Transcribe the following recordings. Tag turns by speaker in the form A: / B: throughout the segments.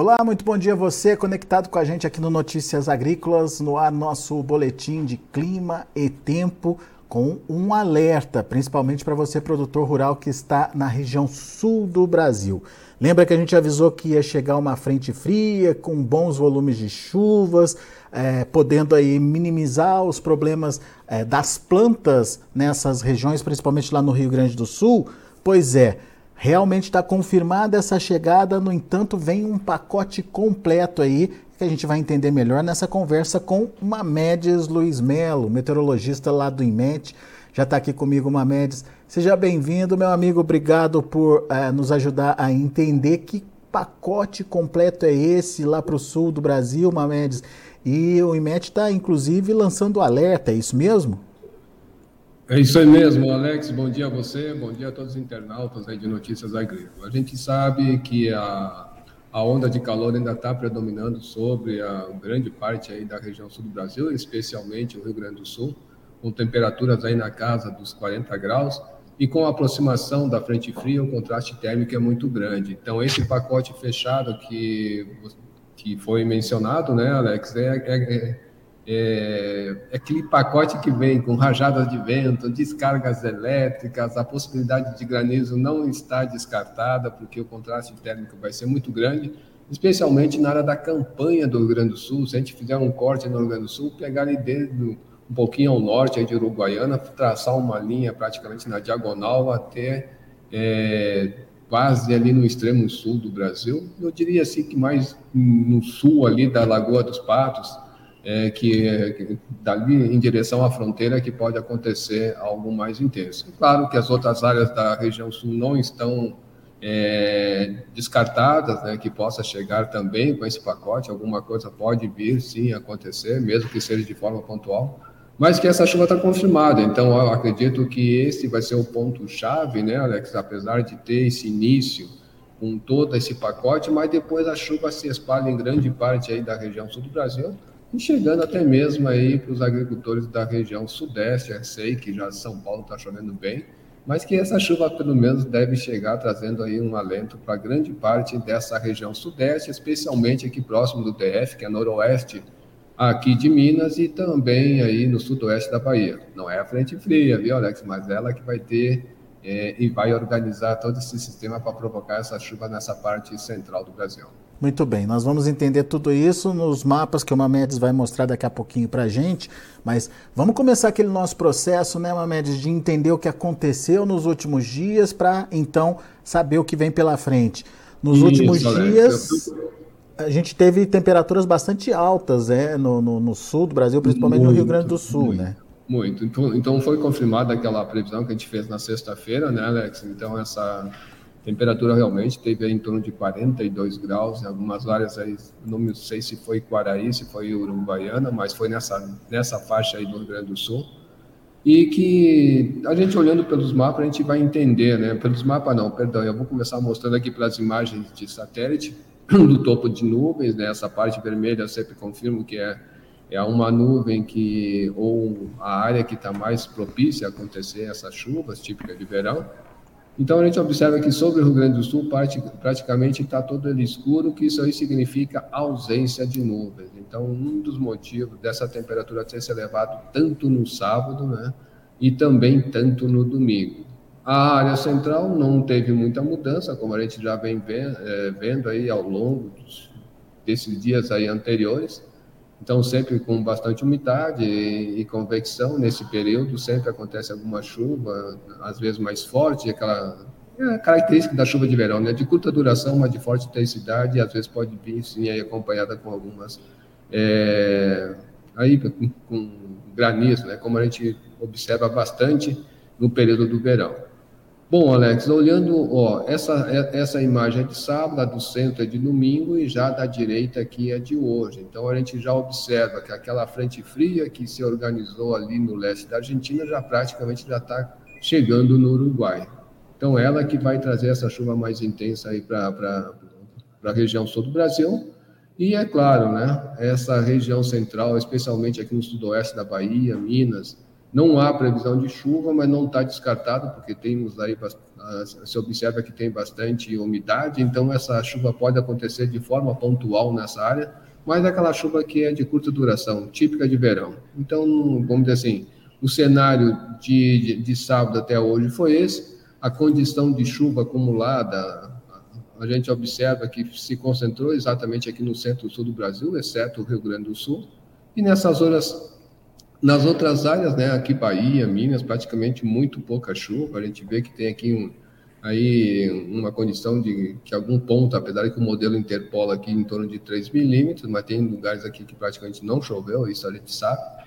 A: Olá, muito bom dia a você conectado com a gente aqui no Notícias Agrícolas, no ar nosso boletim de clima e tempo com um alerta, principalmente para você produtor rural que está na região sul do Brasil. Lembra que a gente avisou que ia chegar uma frente fria com bons volumes de chuvas, é, podendo aí minimizar os problemas é, das plantas nessas regiões, principalmente lá no Rio Grande do Sul? Pois é, realmente está confirmada essa chegada, no entanto, vem um pacote completo aí que a gente vai entender melhor nessa conversa com Mamedes Luiz Melo, meteorologista lá do IMET. Já está aqui comigo, Mamedes. Seja bem-vindo, meu amigo. Obrigado por uh, nos ajudar a entender que pacote completo é esse lá para o sul do Brasil, Mamedes. E o IMET está, inclusive, lançando alerta, é isso mesmo?
B: É isso aí mesmo, Alex. Bom dia a você, bom dia a todos os internautas aí de Notícias Agrícolas. A gente sabe que a, a onda de calor ainda está predominando sobre a grande parte aí da região sul do Brasil, especialmente o Rio Grande do Sul, com temperaturas aí na casa dos 40 graus. E com a aproximação da frente fria, o contraste térmico é muito grande. Então, esse pacote fechado que, que foi mencionado, né, Alex, é, é, é, é, aquele pacote que vem com rajadas de vento, descargas elétricas, a possibilidade de granizo não está descartada, porque o contraste térmico vai ser muito grande, especialmente na área da campanha do Rio Grande do Sul. Se a gente fizer um corte no Rio Grande do Sul, pegar ali dentro um pouquinho ao norte de Uruguaiana, traçar uma linha praticamente na diagonal até é, quase ali no extremo sul do Brasil. Eu diria assim que mais no sul ali da Lagoa dos Patos, é, que, que dali em direção à fronteira que pode acontecer algo mais intenso. Claro que as outras áreas da região sul não estão é, descartadas, né, que possa chegar também com esse pacote, alguma coisa pode vir sim acontecer, mesmo que seja de forma pontual, mas que essa chuva está confirmada. Então, eu acredito que esse vai ser o ponto-chave, né, Alex? Apesar de ter esse início com todo esse pacote, mas depois a chuva se espalha em grande parte aí da região sul do Brasil e chegando até mesmo aí para os agricultores da região sudeste. Eu sei que já São Paulo está chovendo bem, mas que essa chuva pelo menos deve chegar trazendo aí um alento para grande parte dessa região sudeste, especialmente aqui próximo do DF, que é noroeste aqui de Minas e também aí no sudoeste da Bahia. Não é a frente fria, viu, Alex? Mas ela que vai ter é, e vai organizar todo esse sistema para provocar essa chuva nessa parte central do Brasil.
A: Muito bem, nós vamos entender tudo isso nos mapas que o Mamedes vai mostrar daqui a pouquinho para a gente, mas vamos começar aquele nosso processo, né, Mamedes, de entender o que aconteceu nos últimos dias para então saber o que vem pela frente. Nos isso, últimos dias, a gente teve temperaturas bastante altas é, no, no, no sul do Brasil, principalmente muito, no Rio Grande do Sul,
B: muito,
A: né?
B: Muito. Então, então foi confirmada aquela previsão que a gente fez na sexta-feira, né, Alex? Então essa temperatura realmente teve em torno de 42 graus, em algumas áreas aí, não sei se foi Quaraí, se foi Uruguaiana, mas foi nessa, nessa faixa aí do Rio Grande do Sul. E que a gente olhando pelos mapas, a gente vai entender, né? Pelos mapas não, perdão, eu vou começar mostrando aqui pelas imagens de satélite, do topo de nuvens, né? Essa parte vermelha eu sempre confirmo que é é uma nuvem que ou a área que está mais propícia a acontecer essas chuvas típicas de verão. Então a gente observa que sobre o Rio Grande do Sul praticamente está todo ele escuro, que isso aí significa ausência de nuvens. Então um dos motivos dessa temperatura ter se elevado tanto no sábado, né, e também tanto no domingo. A área central não teve muita mudança, como a gente já vem vendo, é, vendo aí ao longo dos, desses dias aí anteriores. Então, sempre com bastante umidade e, e, convecção nesse período, sempre acontece alguma chuva, às vezes mais forte, aquela é característica da chuva de verão, né? De curta duração, mas de forte intensidade, e às vezes pode vir, sim, aí acompanhada com algumas é, aí com, com granizo, né? Como a gente observa bastante no período do verão. Bom, Alex, olhando, ó, essa, essa imagem é de sábado, a do centro é de domingo e já da direita aqui é de hoje. Então a gente já observa que aquela frente fria que se organizou ali no leste da Argentina já praticamente já está chegando no Uruguai. Então ela que vai trazer essa chuva mais intensa aí para a região sul do Brasil. E é claro, né, essa região central, especialmente aqui no sudoeste da Bahia, Minas, Não há previsão de chuva, mas não está descartado, porque temos aí, se observa que tem bastante umidade, então essa chuva pode acontecer de forma pontual nessa área, mas é aquela chuva que é de curta duração, típica de verão. Então, vamos dizer assim, o cenário de, de, de sábado até hoje foi esse, a condição de chuva acumulada, a gente observa que se concentrou exatamente aqui no centro-sul do Brasil, exceto o Rio Grande do Sul, e nessas horas nas outras áreas, né, aqui Bahia, Minas, praticamente muito pouca chuva. A gente vê que tem aqui um, aí uma condição de que algum ponto, apesar de que o modelo interpola aqui em torno de 3 milímetros, mas tem lugares aqui que praticamente não choveu, isso a gente sabe.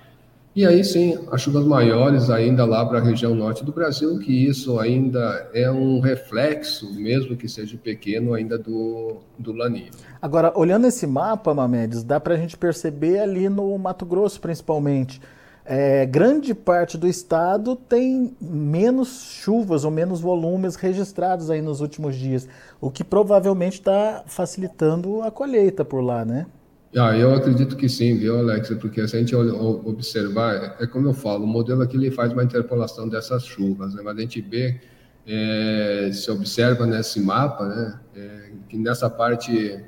B: E aí sim, as chuvas maiores ainda lá para a região norte do Brasil, que isso ainda é um reflexo, mesmo que seja pequeno, ainda do, do Laninha.
A: Agora, olhando esse mapa, Mamedes, dá para a gente perceber ali no Mato Grosso, principalmente, é, grande parte do estado tem menos chuvas ou menos volumes registrados aí nos últimos dias, o que provavelmente está facilitando a colheita por lá, né?
B: Ah, eu acredito que sim, viu, Alex? Porque se a gente observar, é como eu falo, o modelo aqui ele faz uma interpolação dessas chuvas, né? mas a gente vê, é, se observa nesse mapa, né, é, que nessa parte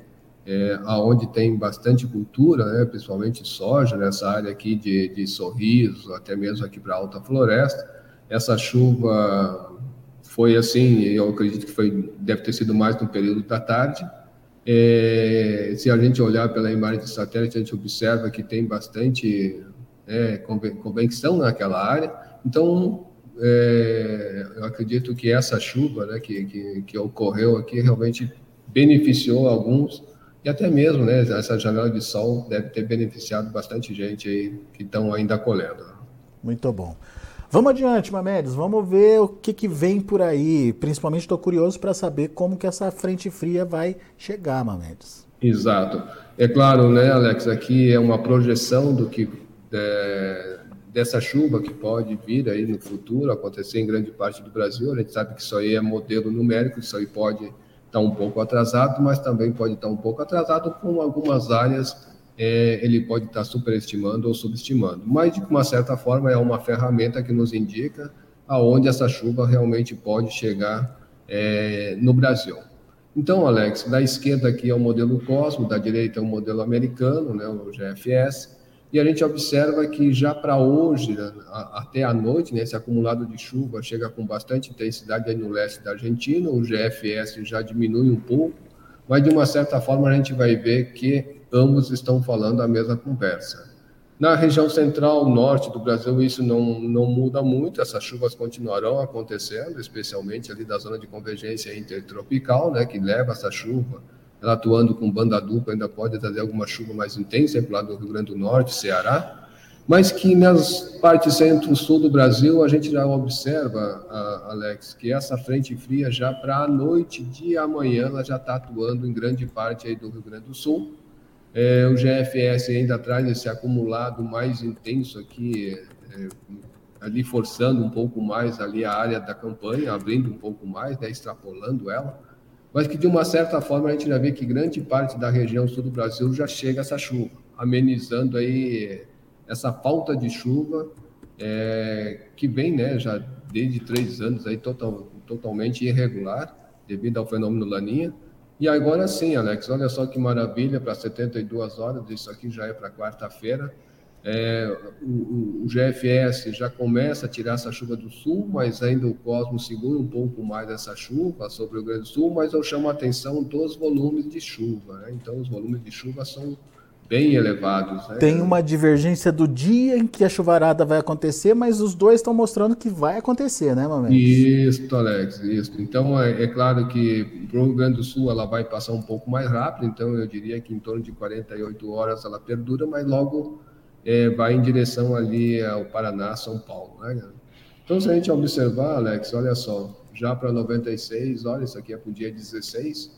B: é, aonde tem bastante cultura, né, principalmente soja, nessa área aqui de, de Sorriso, até mesmo aqui para Alta Floresta. Essa chuva foi assim, eu acredito que foi, deve ter sido mais no período da tarde. É, se a gente olhar pela imagem de satélite, a gente observa que tem bastante é, convecção naquela área. Então, é, eu acredito que essa chuva né, que, que, que ocorreu aqui realmente beneficiou alguns e até mesmo, né, essa janela de sol deve ter beneficiado bastante gente aí que estão ainda colhendo.
A: Muito bom. Vamos adiante, Mamedes, vamos ver o que, que vem por aí. Principalmente estou curioso para saber como que essa frente fria vai chegar, Mamedes.
B: Exato. É claro, né, Alex, aqui é uma projeção do que é, dessa chuva que pode vir aí no futuro, acontecer em grande parte do Brasil. A gente sabe que isso aí é modelo numérico, isso aí pode está um pouco atrasado, mas também pode estar um pouco atrasado com algumas áreas é, ele pode estar superestimando ou subestimando. Mas, de uma certa forma, é uma ferramenta que nos indica aonde essa chuva realmente pode chegar é, no Brasil. Então, Alex, da esquerda aqui é o modelo Cosmo, da direita é o modelo americano, né, o GFS, e a gente observa que já para hoje, né, até a noite, né, esse acumulado de chuva chega com bastante intensidade aí no leste da Argentina, o GFS já diminui um pouco, mas de uma certa forma a gente vai ver que ambos estão falando a mesma conversa. Na região central, norte do Brasil, isso não, não muda muito, essas chuvas continuarão acontecendo, especialmente ali da zona de convergência intertropical, né, que leva essa chuva ela atuando com banda dupla ainda pode trazer alguma chuva mais intensa para o lado do Rio Grande do Norte, Ceará, mas que nas partes centro-sul do Brasil a gente já observa, Alex, que essa frente fria já para a noite de amanhã ela já está atuando em grande parte aí do Rio Grande do Sul. É, o GFS ainda traz esse acumulado mais intenso aqui, é, ali forçando um pouco mais ali a área da campanha, abrindo um pouco mais, né, extrapolando ela mas que de uma certa forma a gente já vê que grande parte da região sul do Brasil já chega essa chuva, amenizando aí essa falta de chuva é, que vem, né, já desde três anos aí total, totalmente irregular devido ao fenômeno Laninha. E agora sim, Alex, olha só que maravilha para 72 horas, isso aqui já é para quarta-feira. É, o, o, GFS já começa a tirar essa chuva do sul, mas ainda o Cosmos segura um pouco mais essa chuva sobre o Rio Grande do Sul, mas eu chamo a atenção dos volumes de chuva. Né? Então, os volumes de chuva são bem elevados. Né?
A: Tem uma divergência do dia em que a chuvarada vai acontecer, mas os dois estão mostrando que vai acontecer, né, Mamãe?
B: Isso, Alex, isso. Então, é, é claro que para o Rio Grande do Sul ela vai passar um pouco mais rápido, então eu diria que em torno de 48 horas ela perdura, mas logo é, vai em direção ali ao Paraná, São Paulo. Né? Então, se a gente observar, Alex, olha só, já para 96, olha, isso aqui é para o dia 16,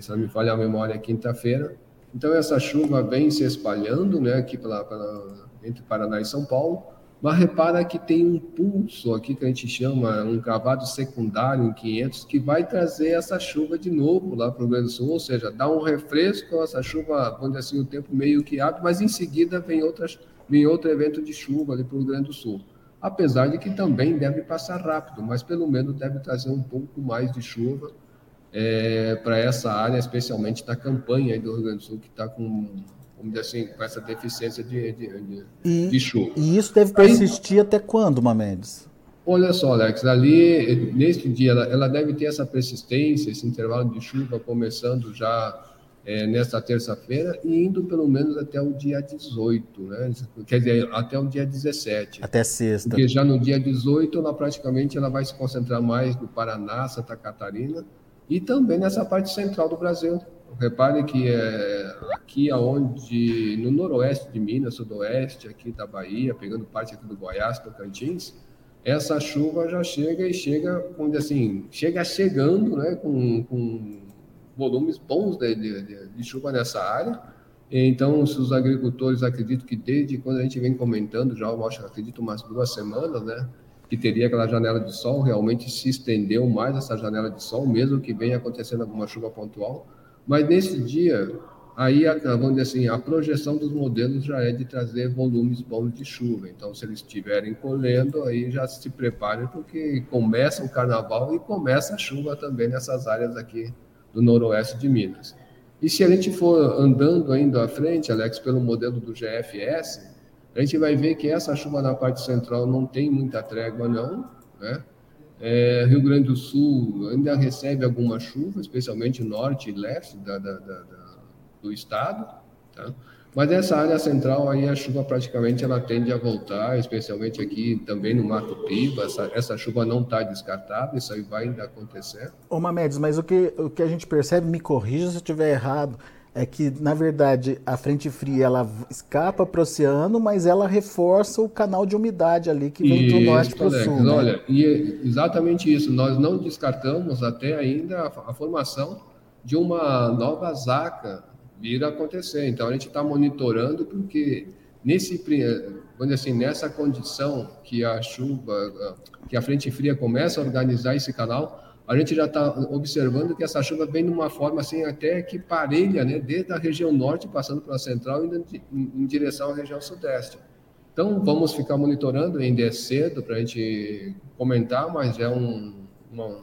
B: se não me falha a memória, é quinta-feira. Então, essa chuva vem se espalhando né, aqui pela, pela, entre Paraná e São Paulo, mas repara que tem um pulso aqui que a gente chama um cavado secundário em 500 que vai trazer essa chuva de novo lá para o Grande Sul, ou seja, dá um refresco, essa chuva, dizer assim, o tempo meio que abre, mas em seguida vem, outras, vem outro evento de chuva ali para o Grande Sul. apesar de que também deve passar rápido, mas pelo menos deve trazer um pouco mais de chuva é, para essa área, especialmente da campanha do Rio Grande do Sul, que está com, vamos dizer assim, com essa deficiência de, de, de,
A: e,
B: de chuva.
A: E isso deve persistir Aí, até quando, Mamedes?
B: Olha só, Alex, ali, neste dia, ela, ela, deve ter essa persistência, esse intervalo de chuva começando já é, nesta terça-feira e indo pelo menos até o dia 18, né? Quer dizer, até o dia 17.
A: Até sexta.
B: Porque já no dia 18, ela praticamente ela vai se concentrar mais no Paraná, Santa Catarina e também nessa parte central do Brasil. Repare que é, aqui aonde, no noroeste de Minas, sudoeste, aqui da Bahia, pegando parte aqui do Goiás, Tocantins, essa chuva já chega e chega, dizer assim, chega chegando, né, com, com volumes bons de, de, de, chuva nessa área. Então, se os agricultores acreditam que desde quando a gente vem comentando, já eu acho, acredito umas duas semanas, né, que teria aquela janela de sol, realmente se estendeu mais essa janela de sol, mesmo que venha acontecendo alguma chuva pontual. Mas nesse dia, aí, vamos dizer assim, a projeção dos modelos já é de trazer volumes bons de chuva. Então, se eles estiverem colhendo, aí já se preparem, porque começa o carnaval e começa a chuva também nessas áreas aqui do noroeste de Minas. E se a gente for andando ainda à frente, Alex, pelo modelo do GFS, a gente vai ver que essa chuva na parte central não tem muita trégua, não, né? É, Rio Grande do Sul ainda recebe alguma chuva, especialmente norte e leste da, da, da, do estado, tá? Mas essa área central aí a chuva praticamente ela tende a voltar, especialmente aqui também no Mato Piba. Essa, essa chuva não está descartada, isso aí vai ainda acontecer.
A: Ô Mamedes, mas o que, o que a gente percebe, me corrija se eu estiver errado, é que na verdade a frente fria ela escapa para o oceano, mas ela reforça o canal de umidade ali que vem do norte para o sul. Né?
B: Olha, e é exatamente isso. Nós não descartamos até ainda a, a formação de uma nova zaca vir a acontecer. Então a gente está monitorando porque nesse quando assim nessa condição que a chuva, que a frente fria começa a organizar esse canal, a gente já está observando que essa chuva vem de uma forma assim até que parelha, né, desde a região norte passando pela central e em, direção à região sudeste. Então vamos ficar monitorando, ainda é cedo para a gente comentar, mas é um, uma,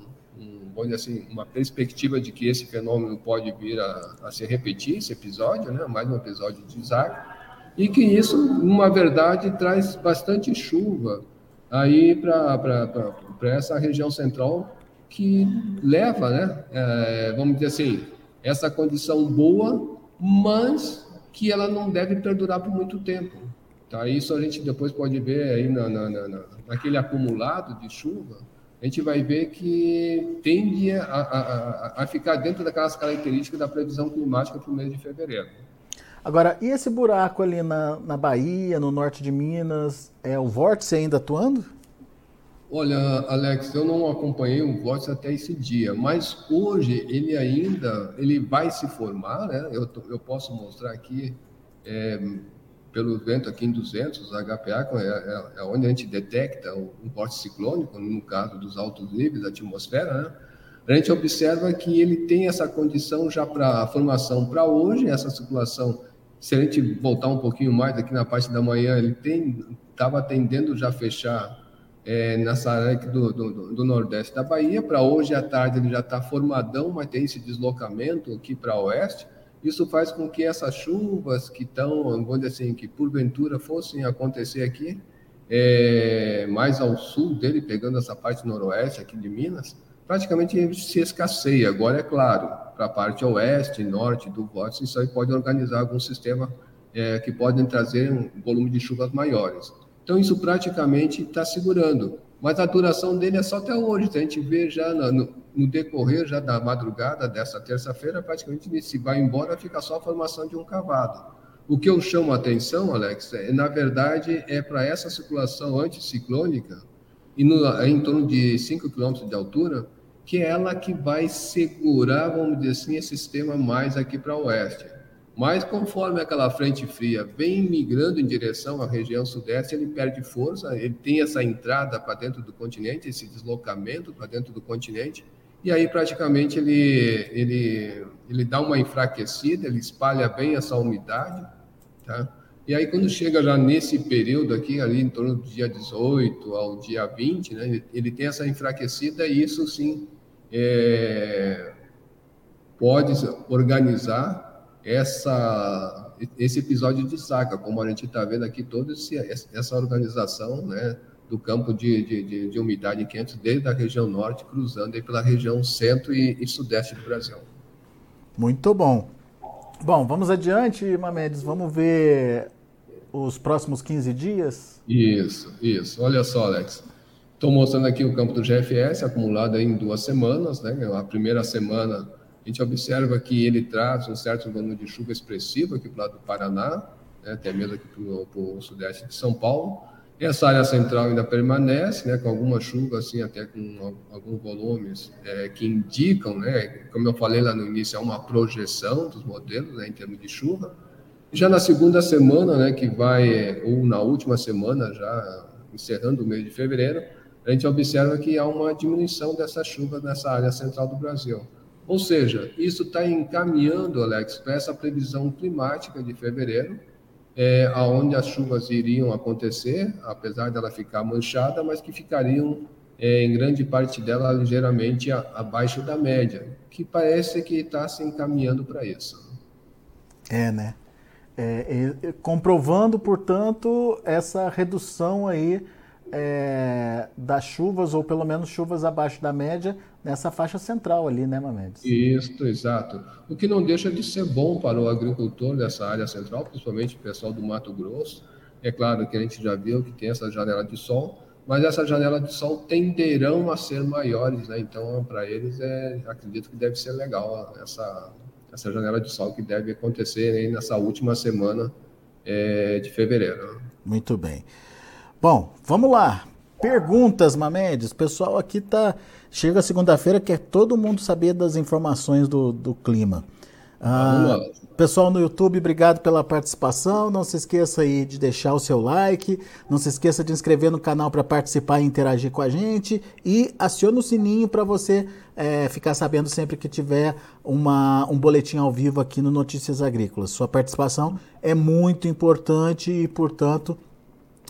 B: vamos dizer assim, uma perspectiva de que esse fenômeno pode vir a, a se repetir, esse episódio, né? mais um episódio de Isaac, e que isso, uma verdade, traz bastante chuva aí para essa região central que leva, né, é, vamos dizer assim, essa condição boa, mas que ela não deve perdurar por muito tempo. Tá? Isso a gente depois pode ver aí na, na, na, naquele acumulado de chuva, a gente vai ver que tende a, a, a ficar dentro daquelas características da previsão climática para o mês de fevereiro.
A: Agora, e esse buraco ali na, na Bahia, no norte de Minas, é o vórtice ainda atuando?
B: Olha, Alex, eu não acompanhei o vórtice até esse dia, mas hoje ele ainda ele vai se formar, né? Eu, eu posso mostrar aqui é, pelo vento aqui em 200, a HPA é, é, é onde a gente detecta o, um porte ciclônico, no caso dos altos níveis da atmosfera, né? a gente observa que ele tem essa condição já para a formação para hoje, essa circulação, se a gente voltar um pouquinho mais aqui na parte da manhã, ele estava tendendo já a fechar é, nessa área do, do, do, nordeste da Bahia, para hoje à tarde ele já está formadão, mas tem esse deslocamento aqui para oeste, isso faz com que essas chuvas que estão, vamos dizer assim, que porventura fossem acontecer aqui, é, mais ao sul dele, pegando essa parte noroeste aqui de Minas, praticamente se escasseia. Agora, é claro, para a parte oeste, norte do vórtice, isso aí pode organizar algum sistema é, que podem trazer um volume de chuvas maiores. Então, isso praticamente está segurando. Mas a duração dele é só até hoje. A gente vê já no, no decorrer já da madrugada dessa terça-feira, praticamente se vai embora, fica só a formação de um cavado. O que eu chamo a atenção, Alex, é, na verdade, é para essa circulação anticiclônica, e no, é em torno de 5 km de altura, que é ela que vai segurar, vamos dizer assim, esse sistema mais aqui para oeste. Mas conforme aquela frente fria vem migrando em direção à região sudeste, ele perde força, ele tem essa entrada para dentro do continente, esse deslocamento para dentro do continente, e aí praticamente ele, ele, ele dá uma enfraquecida, ele espalha bem essa umidade, tá? E aí, quando chega já nesse período aqui, ali em torno do dia 18 ao dia 20, né, ele, ele tem essa enfraquecida e isso sim é, pode organizar essa, esse episódio de saca, como a gente está vendo aqui, toda essa organização né, do campo de, de, de, de umidade quente, desde a região norte, cruzando aí pela região centro e, e sudeste do Brasil.
A: Muito bom. Bom, vamos adiante, Mamedes. Vamos ver os próximos 15 dias?
B: Isso, isso. Olha só, Alex. Estou mostrando aqui o campo do GFS acumulado em duas semanas. Né? A primeira semana, a gente observa que ele traz um certo volume de chuva expressivo aqui para o lado do Paraná, né? até mesmo aqui para o sudeste de São Paulo. Essa área central ainda permanece, né, com alguma chuva, assim, até com alguns volumes é, que indicam, né, como eu falei lá no início, é uma projeção dos modelos né, em termos de chuva. Já na segunda semana, né, que vai, ou na última semana, já encerrando o mês de fevereiro, a gente observa que há uma diminuição dessa chuva nessa área central do Brasil. Ou seja, isso está encaminhando, Alex, para essa previsão climática de fevereiro, é, aonde as chuvas iriam acontecer, apesar dela ficar manchada, mas que ficariam é, em grande parte dela ligeiramente a, abaixo da média, que parece que está se encaminhando para isso.
A: É, né? É, comprovando, portanto, essa redução aí é, das chuvas, ou pelo menos chuvas abaixo da média, nessa faixa central ali, né, Mamedes?
B: Isso, exato. O que não deixa de ser bom para o agricultor dessa área central, principalmente o pessoal do Mato Grosso. É claro que a gente já viu que tem essa janela de sol, mas essa janela de sol tenderão a ser maiores, né? Então, para eles, é, acredito que deve ser legal essa, essa janela de sol que deve acontecer nessa última semana é, de fevereiro.
A: Muito bem. Bom, vamos lá. Perguntas, Mamedes. O pessoal aqui tá. Chega segunda-feira, quer todo mundo saber das informações do, do clima. Ah, pessoal no YouTube, obrigado pela participação. Não se esqueça aí de deixar o seu like. Não se esqueça de inscrever no canal para participar e interagir com a gente. E acione o sininho para você é, ficar sabendo sempre que tiver uma, um boletim ao vivo aqui no Notícias Agrícolas. Sua participação é muito importante e, portanto,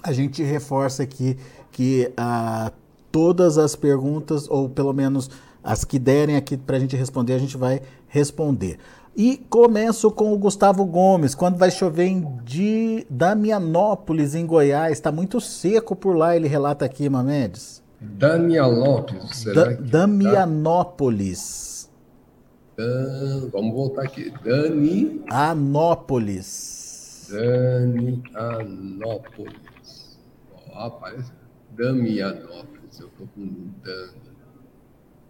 A: a gente reforça aqui que ah, todas as perguntas, ou pelo menos as que derem aqui para a gente responder, a gente vai responder. E começo com o Gustavo Gomes. Quando vai chover em de Damianópolis, em Goiás, está muito seco por lá, ele relata aqui, Mamedes.
B: Damianópolis,
A: será da, que tá? Damianópolis.
B: Tá? vamos voltar aqui. Dani.
A: Anópolis.
B: Dani Anópolis. Ó, parece Damianópolis. Eu com Dami.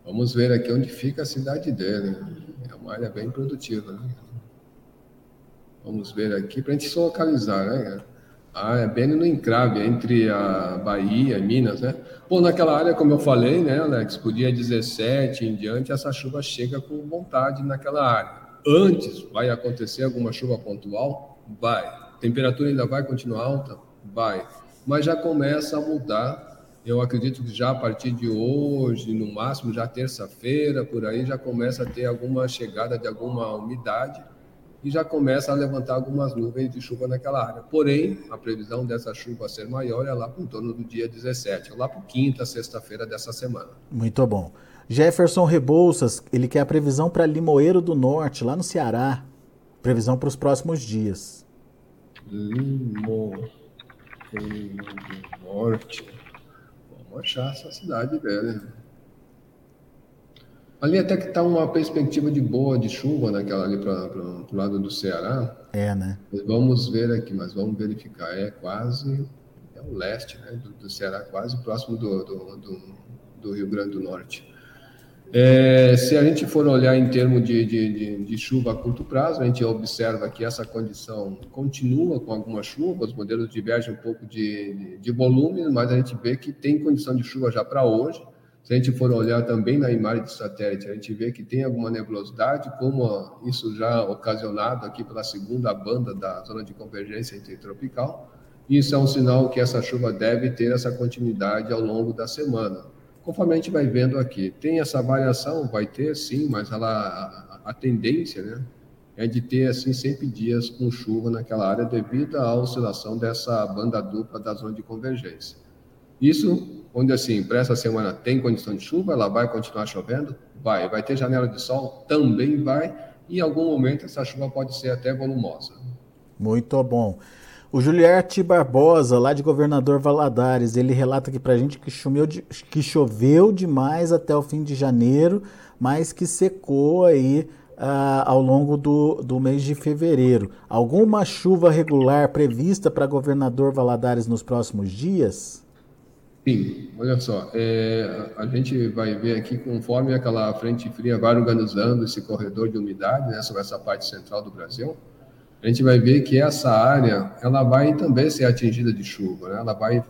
B: Vamos ver aqui onde fica a cidade dele. É uma área bem produtiva. Né? Vamos ver aqui para a gente se localizar, né? Ah, é bem no encrave entre a Bahia e Minas, né? Bom, naquela área, como eu falei, né, Alex, por dia 17 em diante, essa chuva chega com vontade naquela área. Antes vai acontecer alguma chuva pontual? Vai. Temperatura ainda vai continuar alta? Vai mas já começa a mudar. Eu acredito que já a partir de hoje, no máximo já terça-feira, por aí, já começa a ter alguma chegada de alguma umidade e já começa a levantar algumas nuvens de chuva naquela área. Porém, a previsão dessa chuva ser maior é lá para em torno do dia 17, lá para quinta, sexta-feira dessa semana.
A: Muito bom. Jefferson Rebouças, ele quer a previsão para Limoeiro do Norte, lá no Ceará. Previsão para os próximos dias.
B: Limoeiro do Norte. Vamos achar essa cidade dela. Ali até que está uma perspectiva de boa de chuva naquela ali para o lado do Ceará.
A: É, né?
B: Mas vamos ver aqui, mas vamos verificar. É quase é o leste, né? Do, do Ceará, quase próximo do, do, do, do Rio Grande do Norte. É, se a gente for olhar em termos de, de, de, de, chuva a curto prazo, a gente observa que essa condição continua com alguma chuva, os modelos divergem um pouco de, de volume, mas a gente vê que tem condição de chuva já para hoje. Se a gente for olhar também na imagem de satélite, a gente vê que tem alguma nebulosidade, como isso já ocasionado aqui pela segunda banda da zona de convergência intertropical. Isso é um sinal que essa chuva deve ter essa continuidade ao longo da semana conforme a gente vai vendo aqui. Tem essa variação, vai ter sim, mas ela, a, a tendência, né? é de ter assim sempre dias com chuva naquela área devido à oscilação dessa banda dupla da zona de convergência. Isso, onde assim, para essa semana tem condição de chuva, ela vai continuar chovendo? Vai. Vai ter janela de sol? Também vai. E em algum momento essa chuva pode ser até volumosa.
A: Muito bom. O Juliarte Barbosa, lá de Governador Valadares, ele relata aqui para a gente que choveu, de, que choveu demais até o fim de janeiro, mas que secou aí uh, ao longo do, do mês de fevereiro. Alguma chuva regular prevista para Governador Valadares nos próximos dias?
B: Sim, olha só, é, a gente vai ver aqui conforme aquela frente fria vai organizando esse corredor de umidade né, sobre essa parte central do Brasil, a gente vai ver que essa área ela vai também ser atingida de chuva, né? ela vai,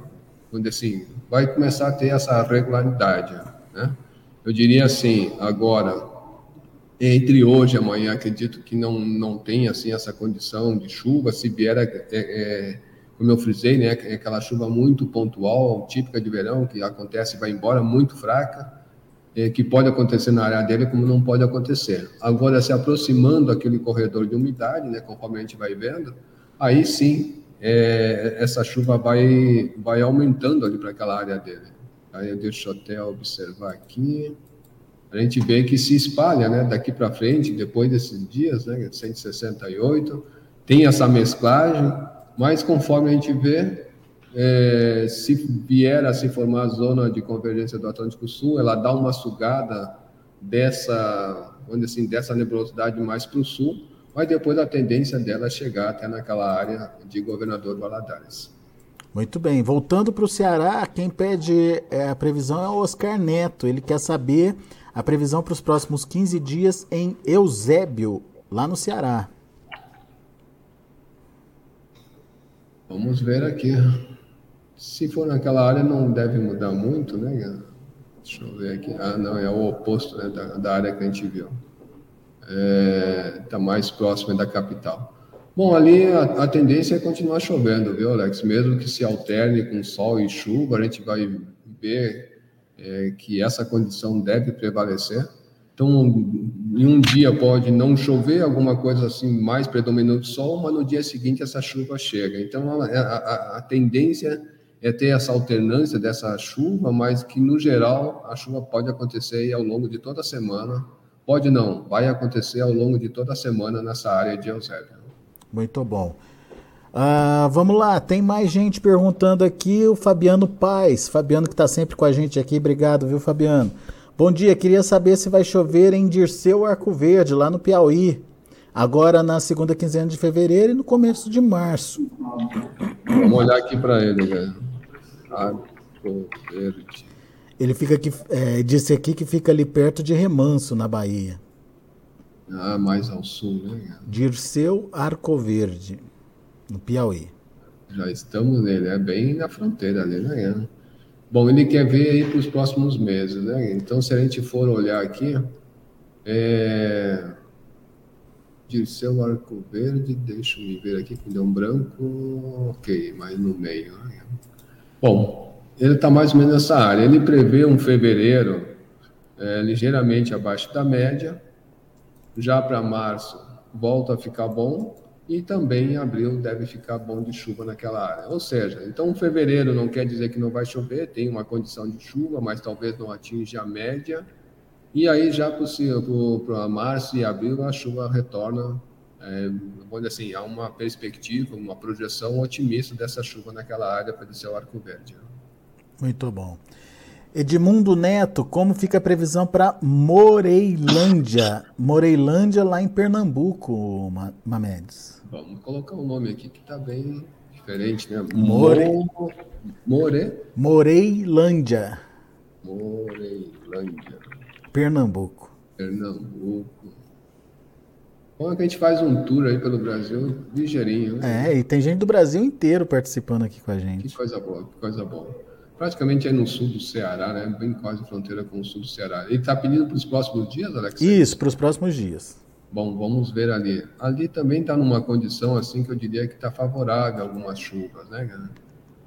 B: assim, vai começar a ter essa regularidade. Né? Eu diria assim, agora, entre hoje e amanhã, acredito que não, não tem assim, essa condição de chuva, se vier, é, é, como eu frisei, né, é aquela chuva muito pontual, típica de verão, que acontece e vai embora, muito fraca, é, que pode acontecer na área dele, como não pode acontecer. Agora, se aproximando aquele corredor de umidade, né, conforme a gente vai vendo, aí sim é, essa chuva vai, vai aumentando ali para aquela área dele. Aí eu até observar aqui. A gente vê que se espalha né, daqui para frente, depois desses dias, né, 168, tem essa mesclagem, mas conforme a gente vê, é, se vier a se formar a zona de convergência do Atlântico Sul, ela dá uma sugada dessa, onde assim, dessa nebulosidade mais para o sul, mas depois a tendência dela é chegar até naquela área de Governador Valadares.
A: Muito bem. Voltando para o Ceará, quem pede é, a previsão é o Oscar Neto. Ele quer saber a previsão para os próximos 15 dias em Eusébio, lá no Ceará.
B: Vamos ver aqui. Se for naquela área, não deve mudar muito, né? Deixa eu ver aqui. Ah, não, é o oposto né, da, da área que a gente viu. Está é, tá mais próximo da capital. Bom, ali a, a, tendência é continuar chovendo, viu, Alex? Mesmo que se alterne com sol e chuva, a gente vai ver é, que essa condição deve prevalecer. Então, em um dia pode não chover, alguma coisa assim mais predominante sol, mas no dia seguinte essa chuva chega. Então, a, a, a tendência é ter essa alternância dessa chuva, mas que no geral a chuva pode acontecer ao longo de toda a semana. Pode não, vai acontecer ao longo de toda a semana nessa área de Eusébio.
A: Muito bom. Uh, vamos lá, tem mais gente perguntando aqui, o Fabiano Paz. Fabiano que está sempre com a gente aqui, obrigado, viu, Fabiano? Bom dia, queria saber se vai chover em Dirceu Arco Verde, lá no Piauí. Agora na segunda quinzena de fevereiro e no começo de março.
B: Vamos olhar aqui para ele, velho. Arco
A: Verde. Ele fica aqui, é, disse aqui que fica ali perto de Remanso, na Bahia.
B: Ah, mais ao sul, né?
A: Dirceu Arco Verde, no Piauí.
B: Já estamos nele, é bem na fronteira ali, né? Bom, ele quer ver aí para os próximos meses, né? Então, se a gente for olhar aqui, é... Dirceu Arco Verde, deixa eu ver aqui, que deu um branco, ok, mas no meio, né? Bom, ele está mais ou menos nessa área. Ele prevê um fevereiro é, ligeiramente abaixo da média. Já para março volta a ficar bom e também em abril deve ficar bom de chuva naquela área. Ou seja, então fevereiro não quer dizer que não vai chover, tem uma condição de chuva, mas talvez não atinja a média. E aí já para março e abril a chuva retorna é, vamos assim, há uma perspectiva, uma projeção otimista dessa chuva naquela área para descer o Arco Verde.
A: Muito bom. Edmundo Neto, como fica a previsão para Moreilândia? Moreilândia lá em Pernambuco, Mamedes.
B: Vamos colocar um nome aqui que está bem diferente, né?
A: More...
B: More...
A: Moreilândia.
B: Moreilândia.
A: Pernambuco.
B: Pernambuco. Bom é que a gente faz um tour aí pelo Brasil ligeirinho.
A: Né? É, e tem gente do Brasil inteiro participando aqui com a gente.
B: Que coisa boa, que coisa boa. Praticamente é no sul do Ceará, né? Bem quase fronteira com o sul do Ceará. Ele está pedindo para os próximos dias, Alex?
A: Isso, para os próximos dias.
B: Bom, vamos ver ali. Ali também está numa condição assim que eu diria que está favorável a algumas chuvas, né,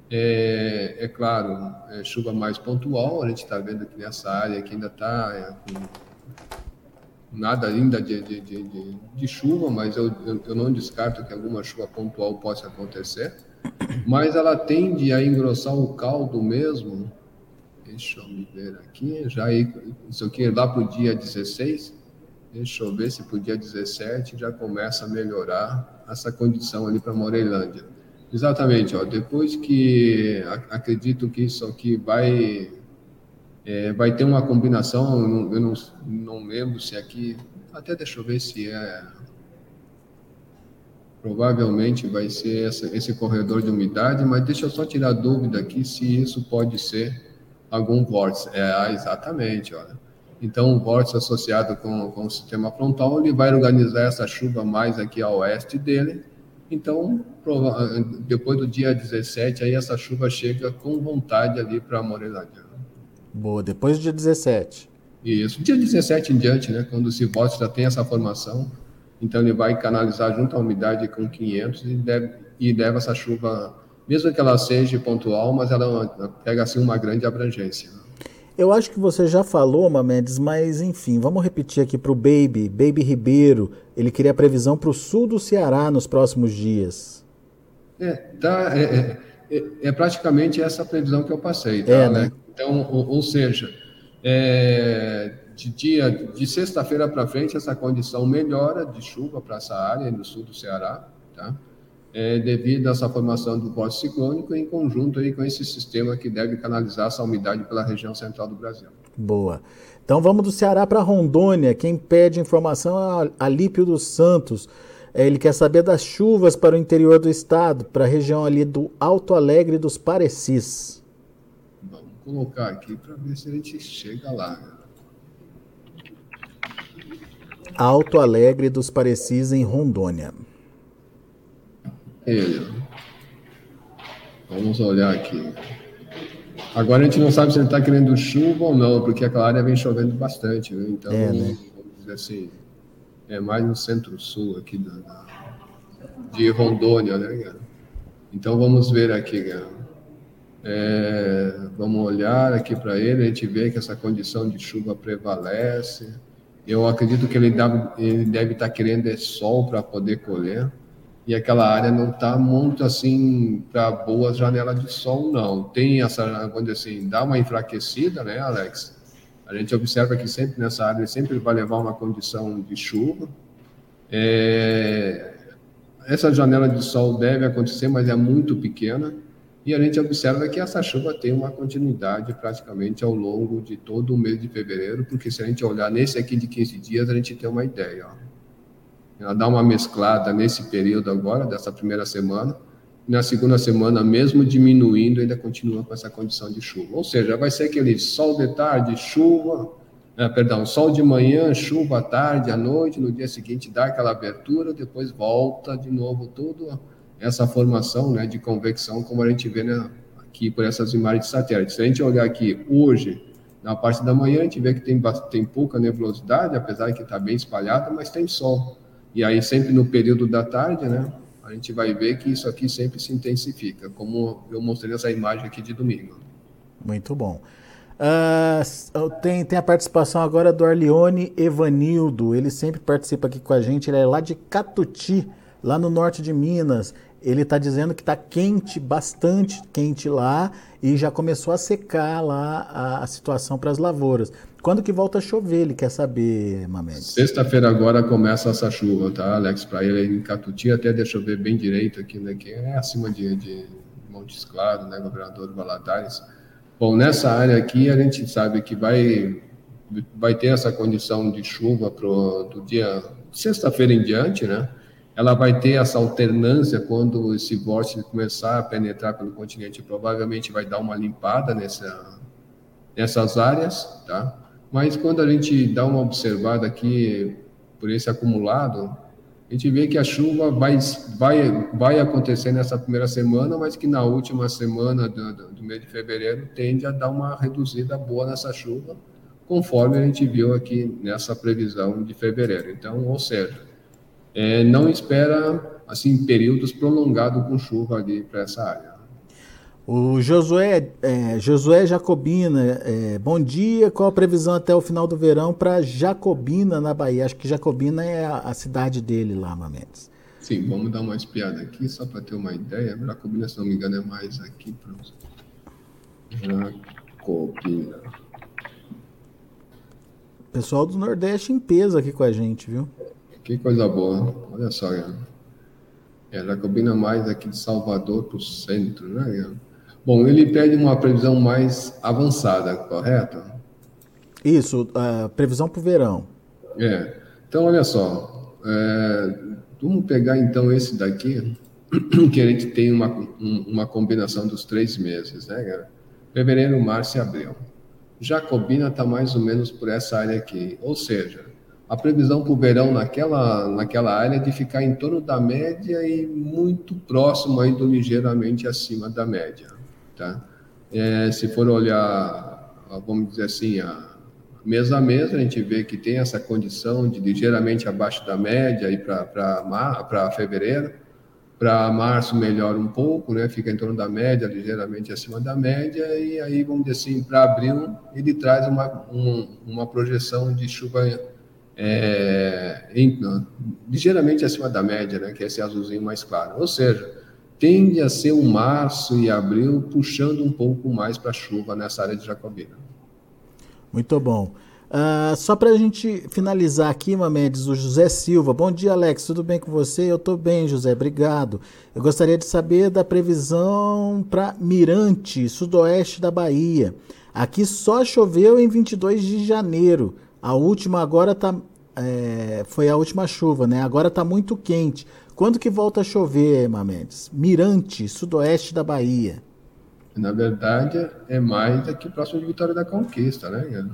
B: É, é claro, é chuva mais pontual. A gente está vendo aqui nessa área que ainda está é, com nada ainda de, de, de, de chuva, mas eu, eu, não descarto que alguma chuva pontual possa acontecer. Mas ela tende a engrossar o caldo mesmo. Deixa eu me ver aqui, já isso aqui lá para o dia 16. Deixa eu ver se para o dia 17 já começa a melhorar essa condição ali para Morelândia. Exatamente, ó, depois que acredito que isso aqui vai é, vai ter uma combinação, eu, não, eu não, não, lembro se aqui, até deixa eu ver se é. Provavelmente vai ser essa, esse corredor de umidade, mas deixa eu só tirar dúvida aqui se isso pode ser algum vórtice. É, ah, exatamente, olha. Então, o vórtice associado com, com o sistema frontal, ele vai organizar essa chuva mais aqui a oeste dele. Então, depois do dia 17, aí essa chuva chega com vontade ali para Morelândia.
A: Boa, depois do dia 17.
B: Isso, dia 17 em diante, né, quando o civóide já tem essa formação, então ele vai canalizar junto à umidade com 500 e deve, e leva essa chuva, mesmo que ela seja pontual, mas ela pega assim uma grande abrangência.
A: Eu acho que você já falou, Mamedes, mas enfim, vamos repetir aqui para o Baby, Baby Ribeiro. Ele queria previsão para o sul do Ceará nos próximos dias.
B: É, tá, é, é, é, é praticamente essa previsão que eu passei, tá, é, né? Então, ou, ou seja, é, de dia de sexta-feira para frente essa condição melhora de chuva para essa área no sul do Ceará, tá? É, devido a essa formação do vórtice ciclônico em conjunto aí com esse sistema que deve canalizar essa umidade pela região central do Brasil.
A: Boa. Então vamos do Ceará para Rondônia. Quem pede informação é Alípio dos Santos. É, ele quer saber das chuvas para o interior do estado, para a região ali do Alto Alegre dos Parecis
B: colocar aqui para ver se a gente chega lá.
A: Alto Alegre dos Parecis, em Rondônia.
B: Ele. Vamos olhar aqui. Agora a gente não sabe se ele está querendo chuva ou não, porque aquela área vem chovendo bastante. Né? Então, é, né? vamos dizer assim, é mais no centro-sul aqui da, de Rondônia, né, Então vamos ver aqui, cara. É, vamos olhar aqui para ele, a gente vê que essa condição de chuva prevalece. Eu acredito que ele deve, ele deve estar tá querendo é sol para poder colher. E aquela área não está muito assim para boas janelas de sol, não. Tem essa, dizer assim, dá uma enfraquecida, né, Alex? A gente observa que sempre nessa área sempre vai levar uma condição de chuva. É, essa janela de sol deve acontecer, mas é muito pequena. E a gente observa que essa chuva tem uma continuidade praticamente ao longo de todo o mês de fevereiro, porque se a gente olhar nesse aqui de 15 dias, a gente tem uma ideia. Ó. Ela dá uma mesclada nesse período agora, dessa primeira semana, e na segunda semana, mesmo diminuindo, ainda continua com essa condição de chuva. Ou seja, vai ser aquele sol de tarde, chuva, é, perdão, sol de manhã, chuva à tarde, à noite, no dia seguinte dá aquela abertura, depois volta de novo tudo essa formação né, de convecção, como a gente vê né, aqui por essas imagens de satélite. Se a gente olhar aqui hoje, na parte da manhã, a gente vê que tem, tem pouca nebulosidade, apesar que está bem espalhada, mas tem sol. E aí, sempre no período da tarde, né, a gente vai ver que isso aqui sempre se intensifica, como eu mostrei nessa imagem aqui de domingo.
A: Muito bom. Uh, tem, tem a participação agora do Arlione Evanildo, ele sempre participa aqui com a gente, ele é lá de Catuti, lá no norte de Minas ele está dizendo que está quente, bastante quente lá e já começou a secar lá a, a situação para as lavouras. Quando que volta a chover, ele quer saber, Mamed?
B: Sexta-feira agora começa essa chuva, tá, Alex? Para ele em Catuti, até deixa eu ver bem direito aqui, né? Que é acima de, de Montes Claros, né? Governador Valadares. Bom, nessa área aqui a gente sabe que vai, vai ter essa condição de chuva pro, do dia sexta-feira em diante, né? Ela vai ter essa alternância quando esse vórtice começar a penetrar pelo continente, provavelmente vai dar uma limpada nessa, nessas áreas, tá? Mas quando a gente dá uma observada aqui por esse acumulado, a gente vê que a chuva vai, vai, vai acontecer nessa primeira semana, mas que na última semana do, do, mês de fevereiro tende a dar uma reduzida boa nessa chuva, conforme a gente viu aqui nessa previsão de fevereiro. Então, ou seja, é, não espera assim períodos prolongados com chuva ali para essa área.
A: O Josué, é, Josué Jacobina, é, bom dia. Qual a previsão até o final do verão para Jacobina, na Bahia? Acho que Jacobina é a, a cidade dele lá, Mamedes.
B: Sim, vamos dar uma espiada aqui, só para ter uma ideia. Jacobina, se não me engano, é mais aqui. Jacobina.
A: Pessoal do Nordeste em peso aqui com a gente, viu?
B: Que coisa boa. Olha só, é, Jacobina mais aqui de Salvador para o centro, né? Bom, ele pede uma previsão mais avançada, correto?
A: Isso, a previsão para o verão.
B: É. Então, olha só. É, vamos pegar então esse daqui, que a gente tem uma, uma combinação dos três meses, né, cara? Fevereiro, março e abril. Jacobina está mais ou menos por essa área aqui. Ou seja, a previsão para o verão naquela, naquela área é de ficar em torno da média e muito próximo, ainda ligeiramente acima da média. Tá? É, se for olhar, vamos dizer assim, a mês a mês, a gente vê que tem essa condição de ligeiramente abaixo da média para fevereiro. Para março melhora um pouco, né? fica em torno da média, ligeiramente acima da média, e aí, vamos dizer assim, para abril, ele traz uma, um, uma projeção de chuva é, em, ligeiramente acima da média, né? que é esse azulzinho mais claro. Ou seja, tende a ser um março e abril puxando um pouco mais para a chuva nessa área de Jacobina.
A: Muito bom. Uh, só para a gente finalizar aqui, Mamedes, o José Silva. Bom dia, Alex. Tudo bem com você? Eu estou bem, José. Obrigado. Eu gostaria de saber da previsão para Mirante, sudoeste da Bahia. Aqui só choveu em 22 de janeiro. A última agora tá, é, foi a última chuva, né? Agora está muito quente. Quando que volta a chover, Mamedes? Mirante, sudoeste da Bahia.
B: Na verdade, é mais aqui próximo de Vitória da Conquista, né,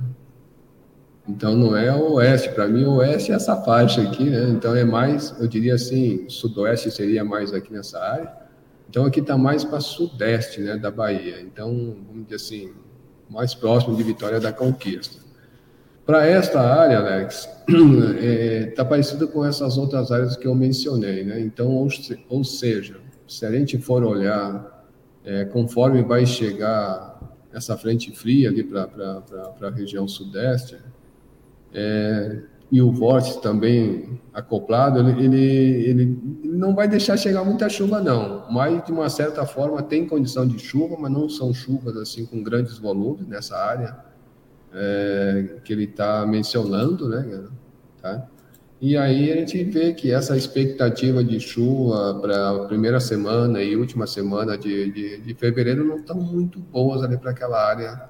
B: Então não é o oeste, para mim o oeste é essa faixa aqui, né? Então é mais, eu diria assim, sudoeste seria mais aqui nessa área. Então aqui está mais para sudeste, né, da Bahia. Então vamos dizer assim, mais próximo de Vitória da Conquista. Para esta área, Alex, está é, tá parecido com essas outras áreas que eu mencionei, né? Então, ou, ou seja, se a gente for olhar, é, conforme vai chegar essa frente fria ali para a região sudeste, é, e o vórtice também acoplado, ele, ele, ele, não vai deixar chegar muita chuva, não. Mas, de uma certa forma, tem condição de chuva, mas não são chuvas assim com grandes volumes nessa área é, que ele está mencionando, né? Tá? E aí a gente vê que essa expectativa de chuva para a primeira semana e última semana de, de, de fevereiro não estão muito boas ali para aquela área,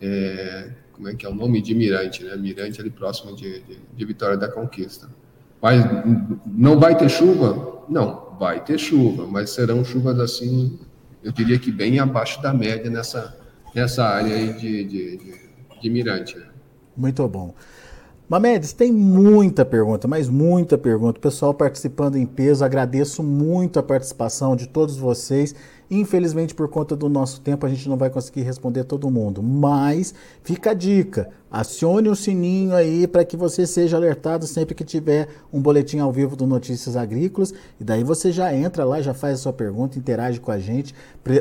B: é, como é que é o nome? De Mirante, né? Mirante ali próximo de, de, de Vitória da Conquista. Mas não vai ter chuva? Não, vai ter chuva, mas serão chuvas assim, eu diria que bem abaixo da média nessa, nessa área aí de, de, de de Mirante. Né?
A: Muito bom. Mamedes, tem muita pergunta, mas muita pergunta. O pessoal participando em peso, agradeço muito a participação de todos vocês. Infelizmente, por conta do nosso tempo, a gente não vai conseguir responder todo mundo. Mas fica a dica: acione o sininho aí para que você seja alertado sempre que tiver um boletim ao vivo do Notícias Agrícolas. E daí você já entra lá, já faz a sua pergunta, interage com a gente.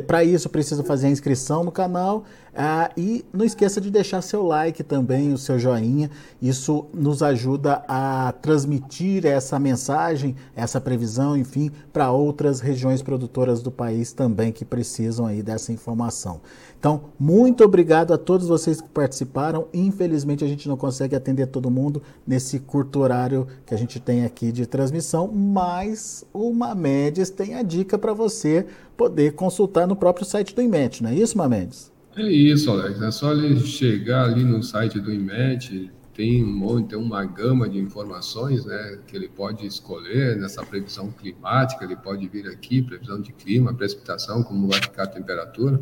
A: Para isso, precisa fazer a inscrição no canal. Ah, e não esqueça de deixar seu like também, o seu joinha. Isso nos ajuda a transmitir essa mensagem, essa previsão, enfim, para outras regiões produtoras do país também que precisam aí dessa informação. Então, muito obrigado a todos vocês que participaram. Infelizmente, a gente não consegue atender todo mundo nesse curto horário que a gente tem aqui de transmissão, mas o Mamedes tem a dica para você poder consultar no próprio site do IMET, não é isso, Mamedes?
B: É isso, Alex. É só ele chegar ali no site do IMET, tem um monte, tem uma gama de informações né, que ele pode escolher nessa previsão climática, ele pode vir aqui, previsão de clima, precipitação, como vai ficar a temperatura.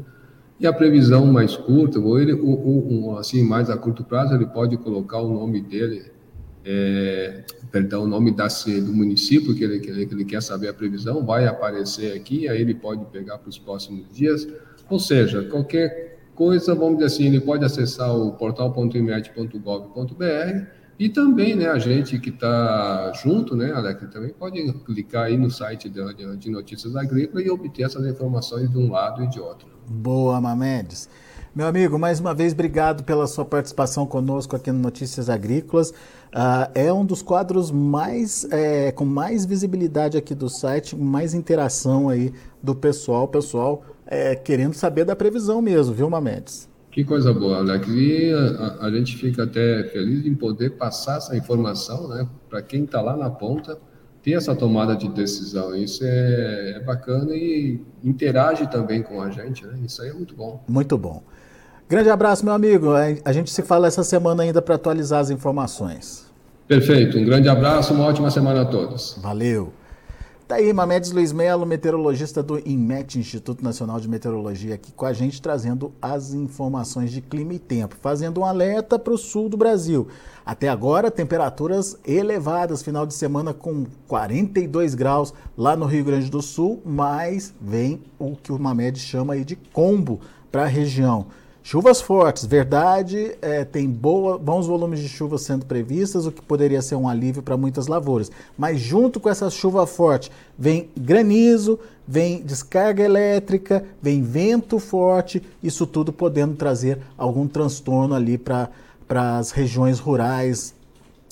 B: E a previsão mais curta, ou ele, o, assim, mais a curto prazo, ele pode colocar o nome dele, é, perdão, o nome da, do município que ele, que, ele, que ele quer saber a previsão, vai aparecer aqui, aí ele pode pegar para os próximos dias. Ou seja, qualquer coisa, vamos dizer assim, ele pode acessar o portal.imet.gov.br E também, né, a gente que está junto, né, Alex, também pode clicar aí no site de, de Notícias Agrícolas e obter essas informações de um lado e de outro.
A: Boa, Mamedes. Meu amigo, mais uma vez, obrigado pela sua participação conosco aqui no Notícias Agrícolas. Uh, é um dos quadros mais é, com mais visibilidade aqui do site, mais interação aí do pessoal, pessoal é, querendo saber da previsão mesmo, viu, Mamedes?
B: Que coisa boa, Alex. E a, a, gente fica até feliz em poder passar essa informação, né, para quem está lá na ponta, ter essa tomada de decisão. Isso é, é, bacana e interage também com a gente, né? Isso aí é muito bom.
A: Muito bom. Grande abraço, meu amigo. A gente se fala essa semana ainda para atualizar as informações.
B: Perfeito. Um grande abraço, uma ótima semana a todos.
A: Valeu. Tá aí, Mamedes Luiz Melo, meteorologista do INMET, Instituto Nacional de Meteorologia, aqui com a gente, trazendo as informações de clima e tempo, fazendo um alerta para o sul do Brasil. Até agora, temperaturas elevadas, final de semana com 42 graus lá no Rio Grande do Sul, mas vem o que o Mamedes chama aí de combo para a região. Chuvas fortes, verdade, é, tem boa, bons volumes de chuva sendo previstas, o que poderia ser um alívio para muitas lavouras. Mas junto com essa chuva forte, vem granizo, vem descarga elétrica, vem vento forte, isso tudo podendo trazer algum transtorno ali para as regiões rurais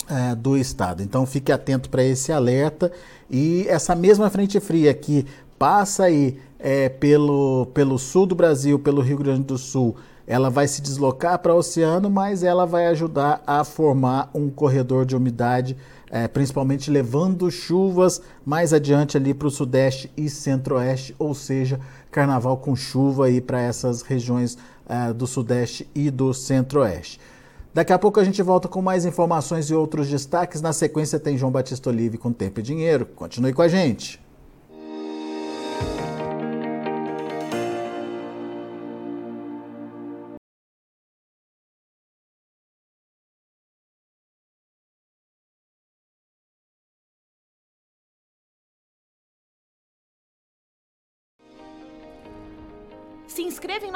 A: é, do estado. Então fique atento para esse alerta. E essa mesma frente fria que passa aí é, pelo, pelo sul do Brasil, pelo Rio Grande do Sul, ela vai se deslocar para o oceano, mas ela vai ajudar a formar um corredor de umidade, é, principalmente levando chuvas mais adiante ali para o sudeste e centro-oeste, ou seja, carnaval com chuva aí para essas regiões é, do sudeste e do centro-oeste. Daqui a pouco a gente volta com mais informações e outros destaques. Na sequência tem João Batista Olive com Tempo e Dinheiro. Continue com a gente.